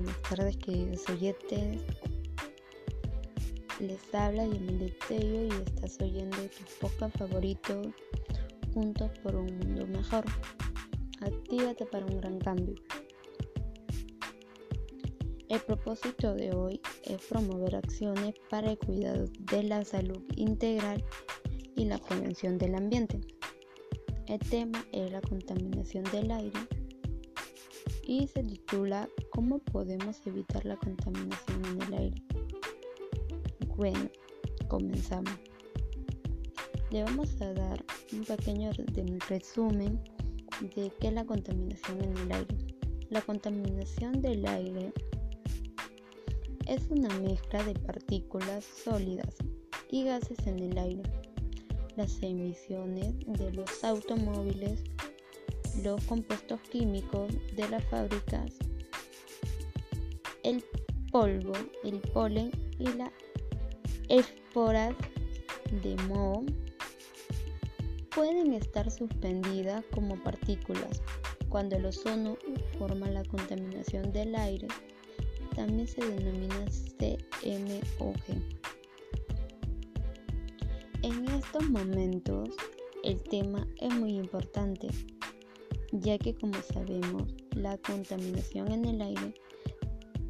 buenas tardes queridos oyentes. Les habla Yamile Tello y estás oyendo tu podcast favorito Juntos por un mundo mejor. Actívate para un gran cambio. El propósito de hoy es promover acciones para el cuidado de la salud integral y la prevención del ambiente. El tema es la contaminación del aire y se titula ¿Cómo podemos evitar la contaminación en el aire? Bueno, comenzamos. Le vamos a dar un pequeño resumen de qué es la contaminación en el aire. La contaminación del aire es una mezcla de partículas sólidas y gases en el aire. Las emisiones de los automóviles los compuestos químicos de las fábricas, el polvo, el polen y las esporas de moho pueden estar suspendidas como partículas. Cuando el ozono forma la contaminación del aire, también se denomina CMOG. En estos momentos, el tema es muy importante ya que como sabemos la contaminación en el aire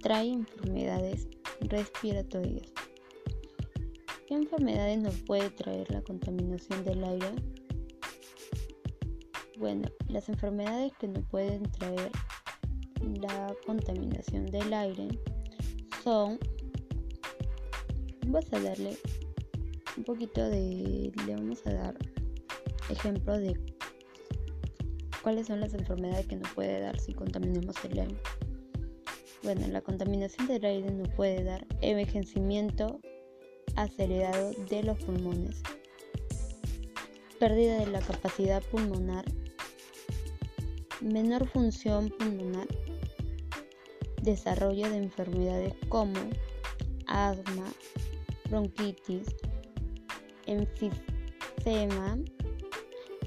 trae enfermedades respiratorias. ¿Qué enfermedades nos puede traer la contaminación del aire? Bueno, las enfermedades que nos pueden traer la contaminación del aire son, vamos a darle un poquito de, le vamos a dar ejemplo de ¿Cuáles son las enfermedades que nos puede dar si contaminamos el aire? Bueno, la contaminación del aire nos puede dar envejecimiento acelerado de los pulmones, pérdida de la capacidad pulmonar, menor función pulmonar, desarrollo de enfermedades como asma, bronquitis, enfisema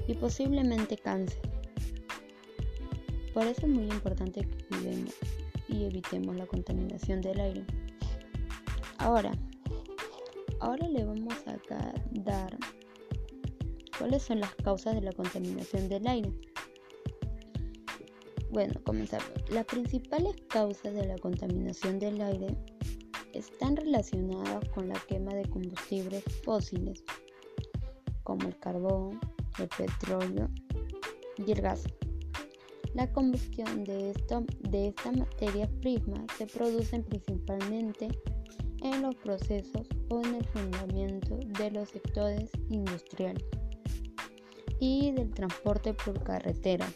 y posiblemente cáncer. Es muy importante que cuidemos y evitemos la contaminación del aire. Ahora, ahora le vamos a dar cuáles son las causas de la contaminación del aire. Bueno, comenzamos. Las principales causas de la contaminación del aire están relacionadas con la quema de combustibles fósiles, como el carbón, el petróleo y el gas. La combustión de, esto, de esta materia prima se produce principalmente en los procesos o en el fundamento de los sectores industriales y del transporte por carretera.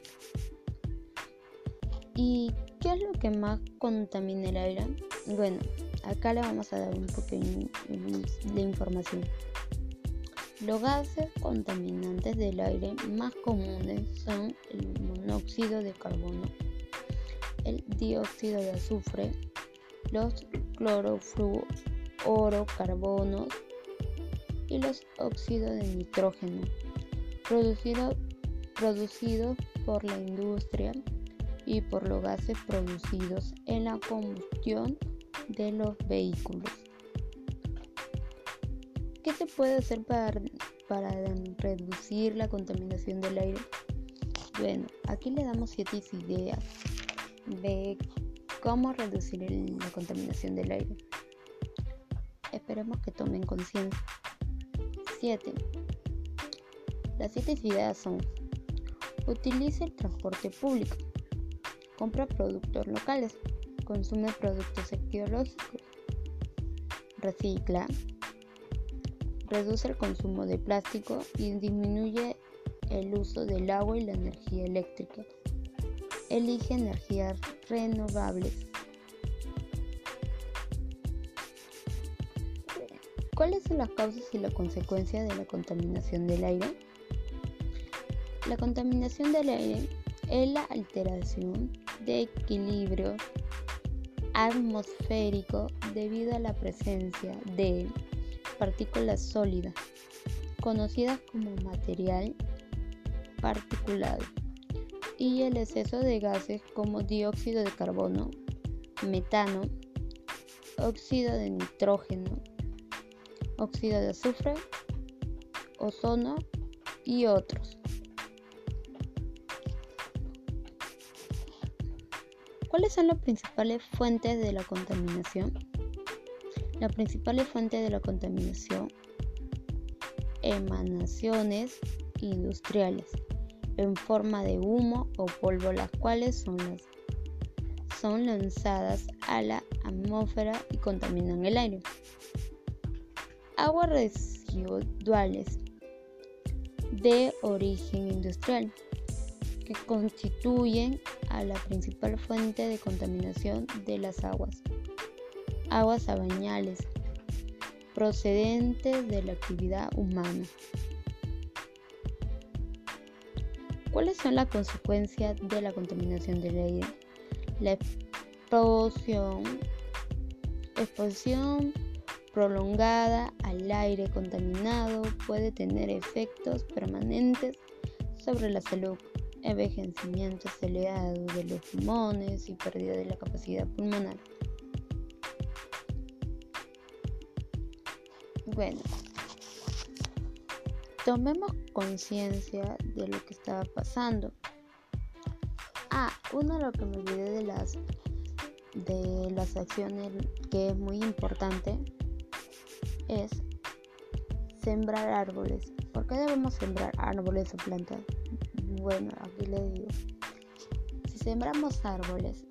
¿Y qué es lo que más contamina el aire? Bueno, acá le vamos a dar un poquito de información. Los gases contaminantes del aire más comunes son el monóxido de carbono, el dióxido de azufre, los clorofluorocarbonos y los óxidos de nitrógeno, producidos producido por la industria y por los gases producidos en la combustión de los vehículos. ¿Qué se puede hacer para, para reducir la contaminación del aire? Bueno, aquí le damos siete ideas de cómo reducir la contaminación del aire. Esperemos que tomen conciencia. 7. Las siete ideas son: utilice el transporte público, compra productos locales, consume productos ecológicos, recicla, reduce el consumo de plástico y disminuye el uso del agua y la energía eléctrica. Elige energías renovables. ¿Cuáles son las causas y las consecuencias de la contaminación del aire? La contaminación del aire es la alteración de equilibrio atmosférico debido a la presencia de partículas sólidas, conocidas como material particulado, y el exceso de gases como dióxido de carbono, metano, óxido de nitrógeno, óxido de azufre, ozono y otros. ¿Cuáles son las principales fuentes de la contaminación? Las principales fuentes de la contaminación, emanaciones industriales en forma de humo o polvo, las cuales son, las, son lanzadas a la atmósfera y contaminan el aire. Aguas residuales de origen industrial que constituyen a la principal fuente de contaminación de las aguas. Aguas abañales procedentes de la actividad humana. ¿Cuáles son las consecuencias de la contaminación del aire? La exposición, exposición prolongada al aire contaminado puede tener efectos permanentes sobre la salud, envejecimiento acelerado de los pulmones y pérdida de la capacidad pulmonar. Bueno, tomemos conciencia de lo que estaba pasando. Ah, uno de lo que me olvidé de las de las acciones que es muy importante es sembrar árboles. ¿Por qué debemos sembrar árboles o plantas? Bueno, aquí le digo. Si sembramos árboles,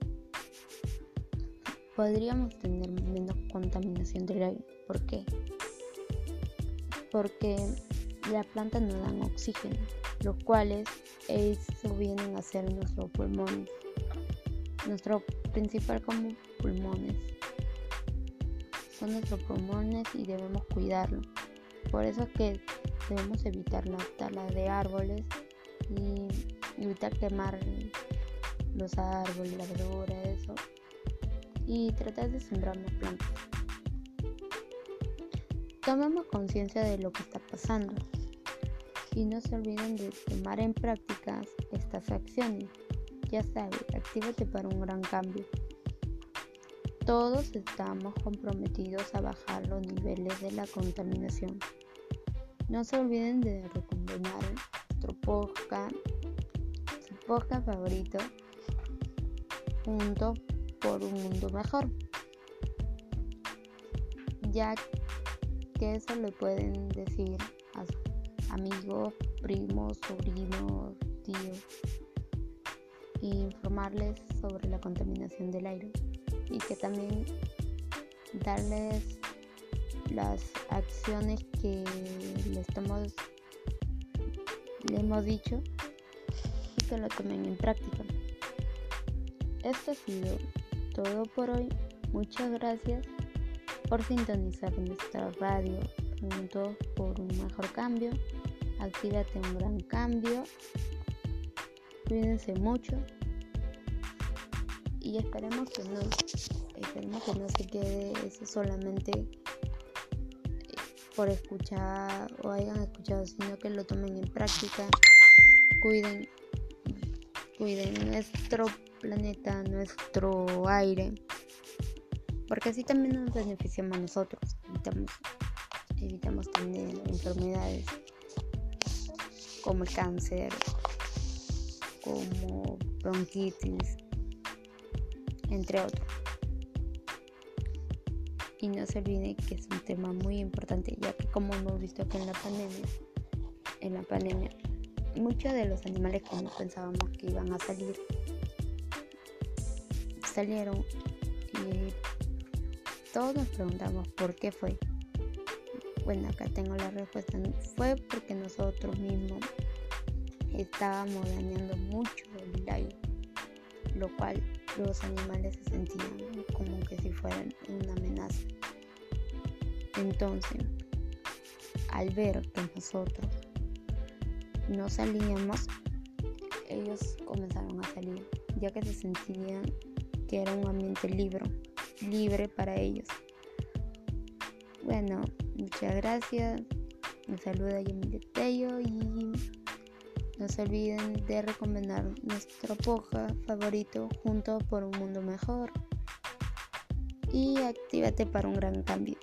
podríamos tener menos contaminación del aire. ¿Por qué? Porque las plantas no dan oxígeno, los cuales eso vienen a ser nuestros pulmones, nuestro principal como pulmones. Son nuestros pulmones y debemos cuidarlo. Por eso es que debemos evitar la tala de árboles y evitar quemar los árboles, la verdura, eso. Y tratar de sembrar más plantas. Tomemos conciencia de lo que está pasando y no se olviden de tomar en práctica estas acciones. Ya sabes, actívate para un gran cambio. Todos estamos comprometidos a bajar los niveles de la contaminación. No se olviden de recomendar nuestro podcast, su podcast favorito, junto por un mundo mejor. Ya que eso le pueden decir a sus amigos, primos, sobrinos, tíos e informarles sobre la contaminación del aire y que también darles las acciones que les estamos le hemos dicho y que lo tomen en práctica. Esto ha sido todo por hoy. Muchas gracias por sintonizar nuestra radio por un mejor cambio. Actívate un gran cambio. Cuídense mucho. Y esperemos que no, esperemos que no se quede solamente eh, por escuchar o hayan escuchado, sino que lo tomen en práctica. Cuiden, cuiden nuestro planeta, nuestro aire porque así también nos beneficiamos a nosotros, evitamos, evitamos tener enfermedades como el cáncer, como bronquitis, entre otros. Y no se olvide que es un tema muy importante, ya que como hemos visto que en la pandemia, en la pandemia, muchos de los animales que no pensábamos que iban a salir, salieron y todos nos preguntamos por qué fue. Bueno, acá tengo la respuesta. Fue porque nosotros mismos estábamos dañando mucho el aire, lo cual los animales se sentían como que si fueran una amenaza. Entonces, al ver que nosotros no salíamos, ellos comenzaron a salir, ya que se sentían que era un ambiente libre libre para ellos. Bueno, muchas gracias. Me saluda Yamile Tello y no se olviden de recomendar nuestro poja favorito junto por un mundo mejor. y actívate para un gran cambio.